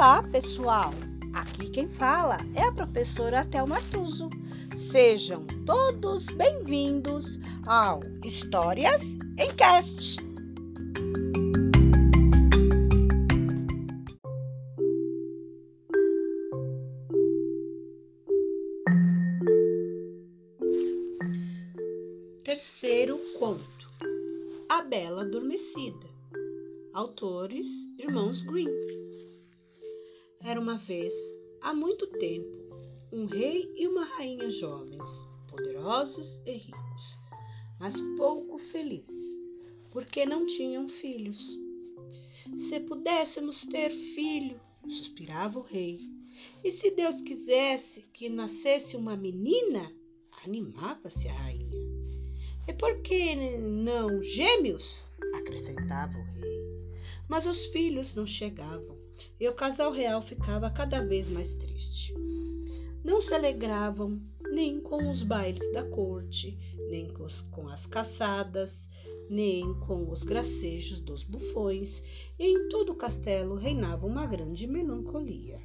Olá, pessoal! Aqui quem fala é a professora Thelma Tuso. Sejam todos bem-vindos ao Histórias em Cast. Terceiro conto: A Bela Adormecida. Autores Irmãos Grimm. Era uma vez, há muito tempo, um rei e uma rainha jovens, poderosos e ricos, mas pouco felizes, porque não tinham filhos. Se pudéssemos ter filho, suspirava o rei, e se Deus quisesse que nascesse uma menina, animava-se a rainha. E por que não gêmeos? acrescentava o rei. Mas os filhos não chegavam e o casal real ficava cada vez mais triste. Não se alegravam nem com os bailes da corte, nem com, as caçadas, nem com os gracejos dos bufões, e em todo o castelo reinava uma grande melancolia.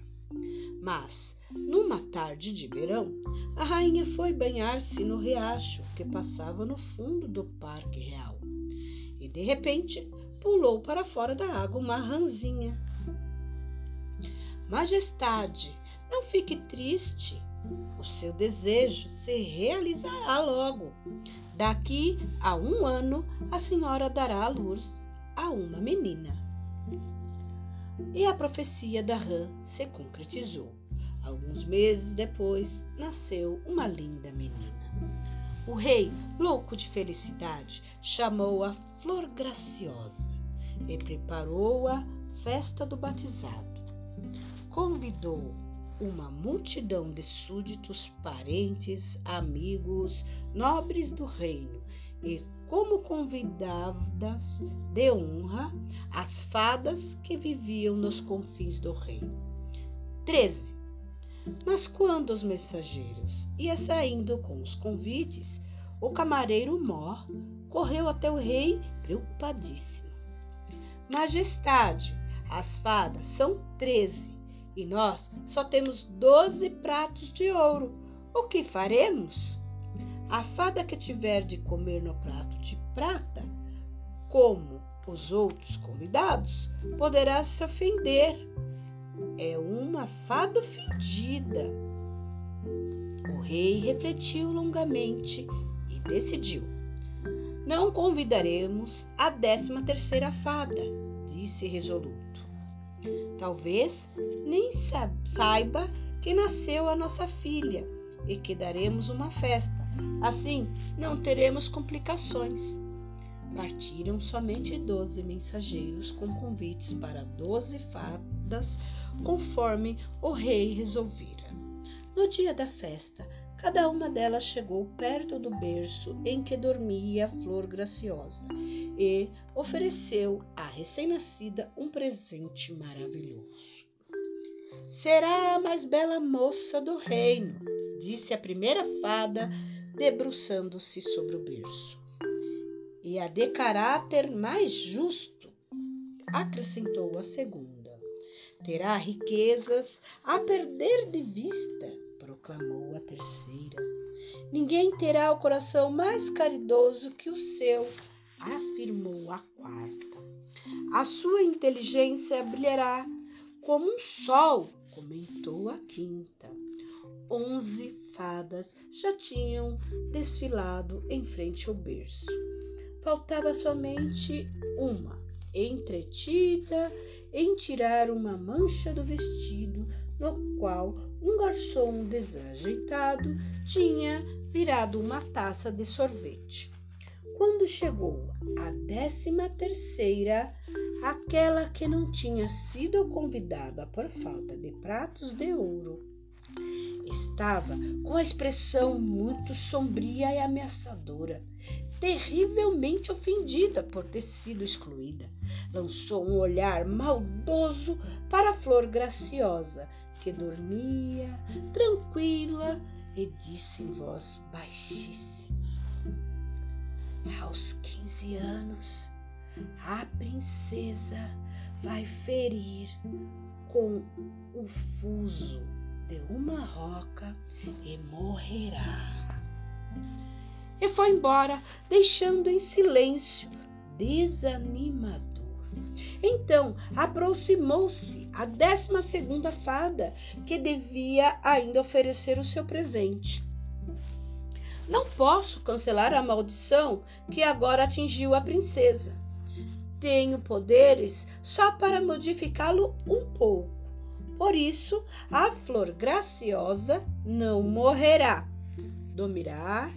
Mas, numa tarde de verão, a rainha foi banhar-se no riacho que passava no fundo do parque real. E de repente pulou para fora da água uma ranzinha Majestade, não fique triste. O seu desejo se realizará logo. Daqui a um ano, a senhora dará à luz a uma menina. E a profecia da rã se concretizou. Alguns meses depois, nasceu uma linda menina. O rei, louco de felicidade, chamou a Flor Graciosa e preparou a festa do batizado convidou uma multidão de súditos, parentes, amigos, nobres do reino e, como convidadas de honra, as fadas que viviam nos confins do reino. 13. Mas quando os mensageiros iam saindo com os convites, o camareiro Mor correu até o rei preocupadíssimo. Majestade, as fadas são treze e nós só temos doze pratos de ouro. O que faremos? A fada que tiver de comer no prato de prata, como os outros convidados, poderá se ofender. É uma fada ofendida. O rei refletiu longamente e decidiu. Não convidaremos a décima terceira fada, disse resoluto. Talvez nem saiba que nasceu a nossa filha e que daremos uma festa. Assim, não teremos complicações. Partiram somente doze mensageiros com convites para doze fadas, conforme o rei resolvera. No dia da festa, cada uma delas chegou perto do berço em que dormia a flor graciosa e ofereceu à recém-nascida um presente maravilhoso. Será a mais bela moça do reino, disse a primeira fada, debruçando-se sobre o berço. E a de caráter mais justo, acrescentou a segunda. Terá riquezas a perder de vista, proclamou a terceira. Ninguém terá o coração mais caridoso que o seu, afirmou a quarta. A sua inteligência brilhará como um sol, comentou a quinta. Onze fadas já tinham desfilado em frente ao berço. Faltava somente uma, entretida em tirar uma mancha do vestido no qual um garçom desajeitado tinha virado uma taça de sorvete. Quando chegou a décima terceira, aquela que não tinha sido convidada por falta de pratos de ouro, estava com a expressão muito sombria e ameaçadora, terrivelmente ofendida por ter sido excluída. Lançou um olhar maldoso para a flor graciosa, que dormia tranquila, e disse em voz baixíssima: aos 15 anos, a princesa vai ferir com o fuso de uma roca e morrerá. E foi embora, deixando em silêncio, desanimador. Então aproximou-se a décima segunda fada, que devia ainda oferecer o seu presente. Não posso cancelar a maldição que agora atingiu a princesa. Tenho poderes só para modificá-lo um pouco. Por isso, a flor graciosa não morrerá. Dormirá,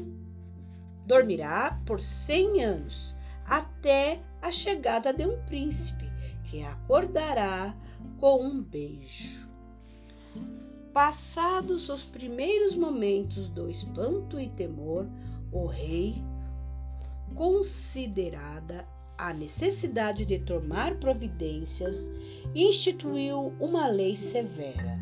dormirá por cem anos, até a chegada de um príncipe, que acordará com um beijo. Passados os primeiros momentos do espanto e temor, o rei, considerada a necessidade de tomar providências, instituiu uma lei severa.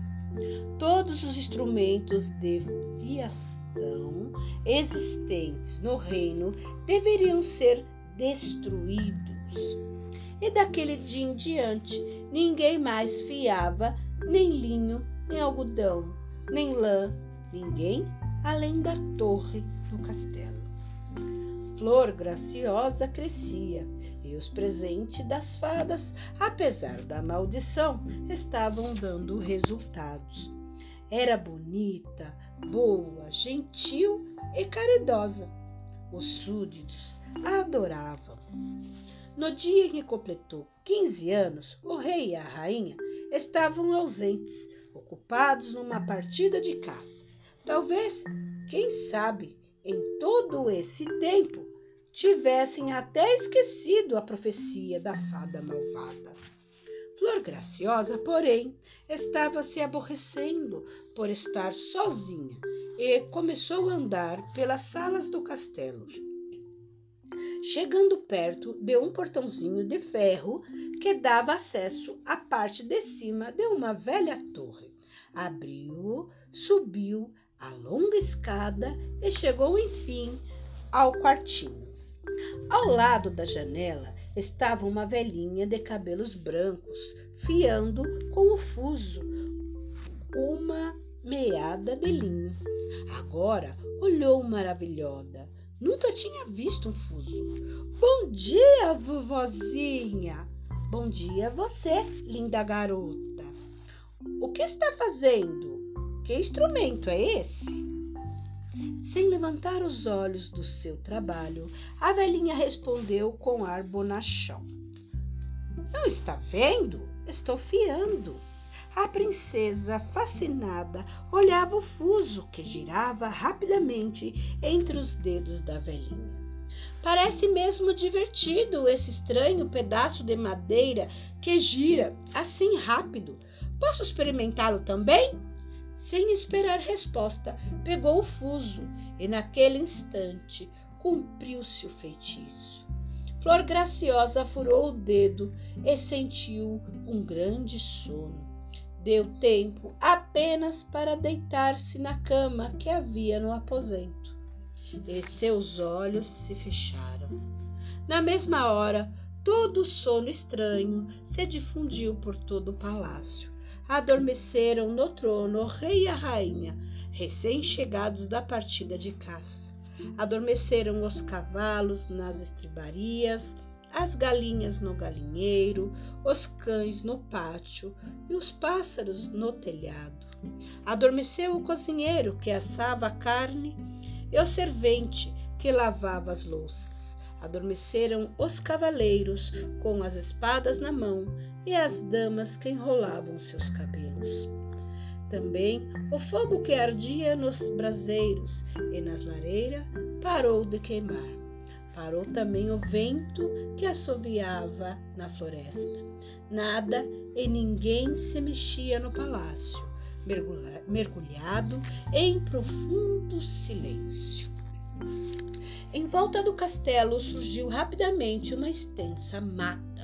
Todos os instrumentos de viação existentes no reino deveriam ser destruídos. E daquele dia em diante, ninguém mais fiava nem linho nem algodão, nem lã, ninguém além da torre do castelo. Flor graciosa crescia e os presentes das fadas, apesar da maldição, estavam dando resultados. Era bonita, boa, gentil e caridosa. Os súditos a adoravam. No dia em que completou 15 anos, o rei e a rainha estavam ausentes, ocupados numa partida de caça. Talvez, quem sabe, em todo esse tempo, tivessem até esquecido a profecia da fada malvada. Flor Graciosa, porém, estava se aborrecendo por estar sozinha e começou a andar pelas salas do castelo. Chegando perto de um portãozinho de ferro que dava acesso à parte de cima de uma velha torre. Abriu, subiu a longa escada e chegou, enfim, ao quartinho. Ao lado da janela estava uma velhinha de cabelos brancos, fiando com o fuso uma meada de linho. Agora olhou maravilhosa. Nunca tinha visto um fuso. Bom dia, vovozinha! Bom dia você, linda garota. O que está fazendo? Que instrumento é esse? Sem levantar os olhos do seu trabalho, a velhinha respondeu com ar bonachão. Não está vendo? Estou fiando. A princesa, fascinada, olhava o fuso que girava rapidamente entre os dedos da velhinha. Parece mesmo divertido esse estranho pedaço de madeira que gira assim rápido, Posso experimentá-lo também? Sem esperar resposta, pegou o fuso e, naquele instante, cumpriu-se o feitiço. Flor Graciosa furou o dedo e sentiu um grande sono. Deu tempo apenas para deitar-se na cama que havia no aposento. E seus olhos se fecharam. Na mesma hora, todo o sono estranho se difundiu por todo o palácio adormeceram no trono o rei e a rainha, recém-chegados da partida de caça. Adormeceram os cavalos nas estribarias, as galinhas no galinheiro, os cães no pátio e os pássaros no telhado. Adormeceu o cozinheiro que assava a carne e o servente que lavava as louças. Adormeceram os cavaleiros com as espadas na mão e as damas que enrolavam seus cabelos. Também o fogo que ardia nos braseiros e nas lareiras parou de queimar. Parou também o vento que assobiava na floresta. Nada e ninguém se mexia no palácio, mergulhado em profundo silêncio. Em volta do castelo surgiu rapidamente uma extensa mata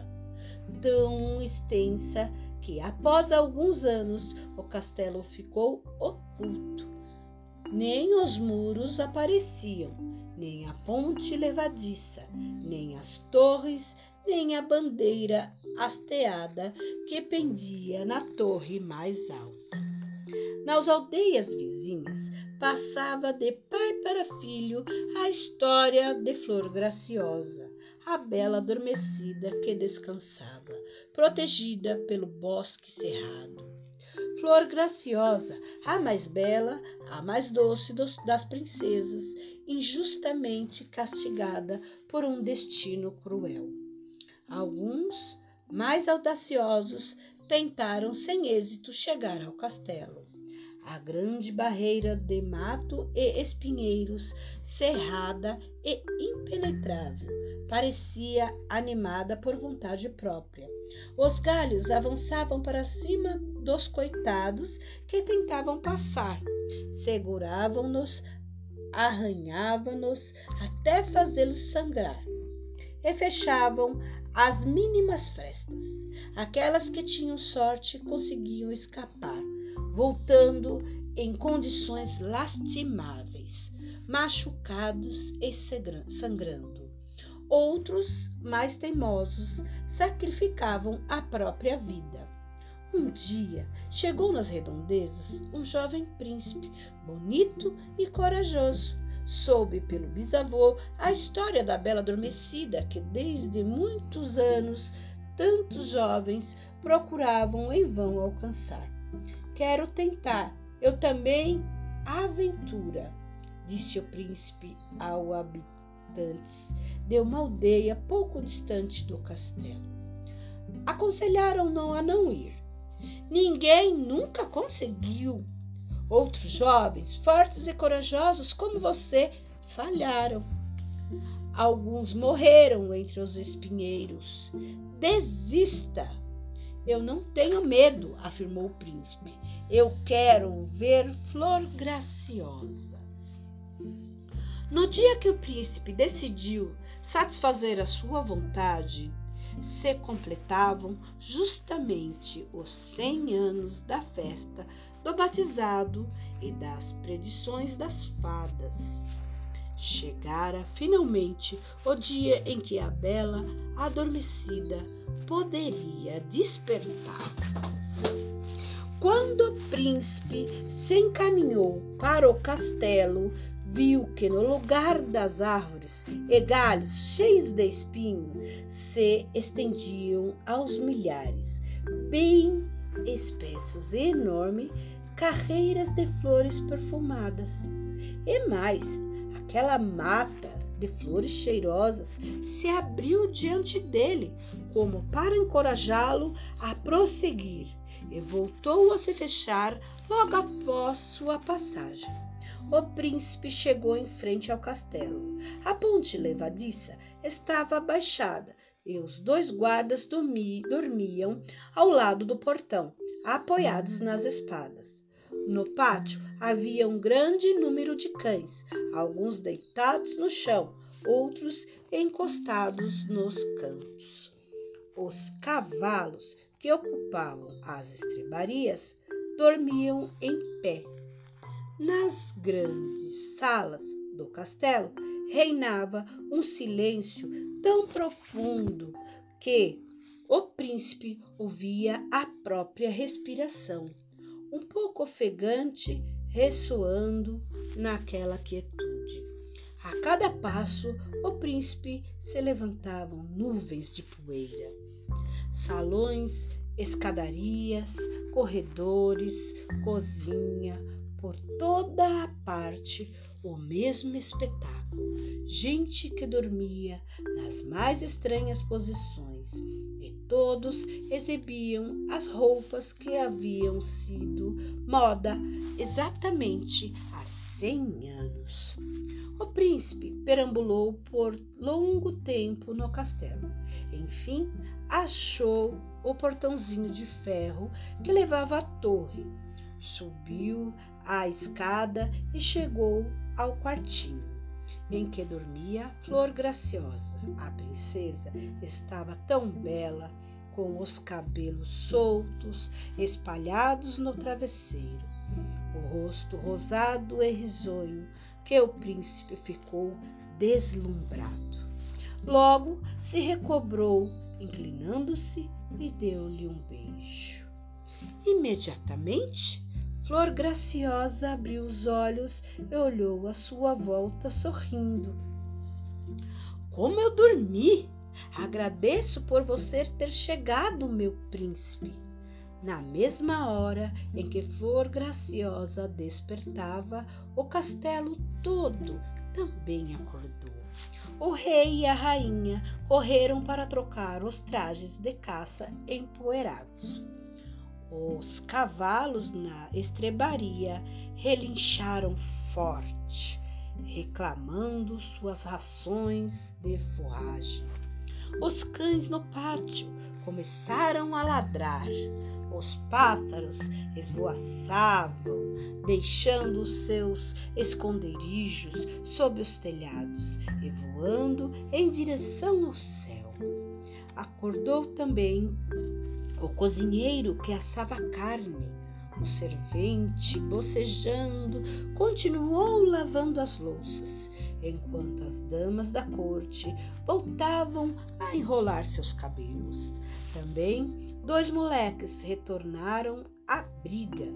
tão extensa que, após alguns anos, o castelo ficou oculto. Nem os muros apareciam, nem a ponte levadiça, nem as torres, nem a bandeira hasteada que pendia na torre mais alta. Nas aldeias vizinhas passava de pai para filho a história de Flor Graciosa, a bela adormecida que descansava, protegida pelo bosque cerrado. Flor graciosa, a mais bela, a mais doce dos, das princesas, injustamente castigada por um destino cruel. Alguns, mais audaciosos, tentaram sem êxito chegar ao castelo. A grande barreira de mato e espinheiros, cerrada e impenetrável, parecia animada por vontade própria. Os galhos avançavam para cima dos coitados que tentavam passar, seguravam-nos, arranhavam-nos até fazê-los sangrar e fechavam as mínimas frestas. Aquelas que tinham sorte conseguiam escapar voltando em condições lastimáveis, machucados e sangrando. Outros, mais teimosos, sacrificavam a própria vida. Um dia chegou nas redondezas um jovem príncipe, bonito e corajoso. Soube pelo bisavô a história da bela adormecida que desde muitos anos tantos jovens procuravam em vão alcançar. Quero tentar. Eu também aventura, disse o príncipe ao habitantes de uma aldeia pouco distante do castelo. Aconselharam-no a não ir. Ninguém nunca conseguiu. Outros jovens, fortes e corajosos como você, falharam. Alguns morreram entre os espinheiros. Desista! Eu não tenho medo, afirmou o príncipe. Eu quero ver Flor Graciosa. No dia que o príncipe decidiu satisfazer a sua vontade, se completavam justamente os cem anos da festa do batizado e das predições das fadas. Chegara finalmente o dia em que a bela adormecida poderia despertar. Quando o príncipe se encaminhou para o castelo, viu que no lugar das árvores e galhos cheios de espinho se estendiam aos milhares, bem espessos e enormes, carreiras de flores perfumadas. E mais, aquela mata de flores cheirosas se abriu diante dele, como para encorajá-lo a prosseguir, e voltou a se fechar logo após sua passagem. O príncipe chegou em frente ao castelo. A ponte levadiça estava abaixada e os dois guardas dormi dormiam ao lado do portão, apoiados nas espadas. No pátio havia um grande número de cães, alguns deitados no chão, outros encostados nos cantos. Os cavalos que ocupavam as estrebarias dormiam em pé. Nas grandes salas do castelo reinava um silêncio tão profundo que o príncipe ouvia a própria respiração um pouco ofegante, ressoando naquela quietude. A cada passo, o príncipe se levantavam nuvens de poeira. Salões, escadarias, corredores, cozinha, por toda a parte o mesmo espetáculo. Gente que dormia nas mais estranhas posições e todos exibiam as roupas que haviam sido moda exatamente há cem anos. O príncipe perambulou por longo tempo no castelo. Enfim, achou o portãozinho de ferro que levava à torre. Subiu a escada e chegou ao quartinho em que dormia Flor Graciosa. A princesa estava tão bela, com os cabelos soltos, espalhados no travesseiro, o rosto rosado e risonho, que o príncipe ficou deslumbrado. Logo se recobrou, inclinando-se e deu-lhe um beijo. Imediatamente, Flor Graciosa abriu os olhos e olhou à sua volta sorrindo. Como eu dormi! Agradeço por você ter chegado, meu príncipe. Na mesma hora em que Flor Graciosa despertava, o castelo todo também acordou. O rei e a rainha correram para trocar os trajes de caça empoeirados. Os cavalos na estrebaria relincharam forte, reclamando suas rações de forragem. Os cães no pátio começaram a ladrar. Os pássaros esvoaçavam, deixando seus esconderijos sob os telhados e voando em direção ao céu. Acordou também o cozinheiro que assava carne. O servente, bocejando, continuou lavando as louças, enquanto as damas da corte voltavam a enrolar seus cabelos. Também dois moleques retornaram à briga,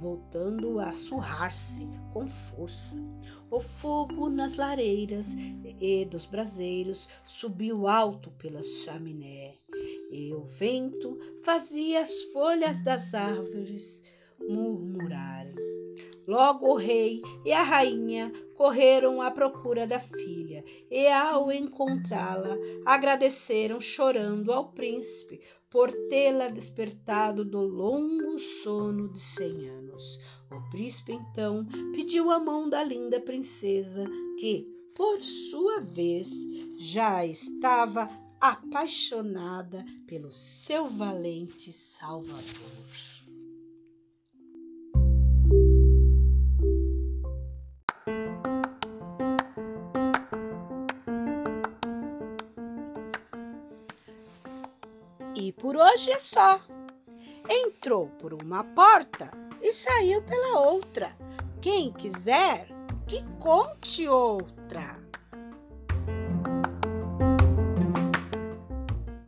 voltando a surrar-se com força. O fogo nas lareiras e dos braseiros subiu alto pela chaminé, e o vento fazia as folhas das árvores murmurarem. Logo o rei e a rainha correram à procura da filha e, ao encontrá-la, agradeceram chorando ao príncipe por tê-la despertado do longo sono de cem anos. O príncipe então pediu a mão da linda princesa, que, por sua vez, já estava apaixonada pelo seu valente salvador. E por hoje é só. Entrou por uma porta e saiu pela outra. Quem quiser, que conte outra.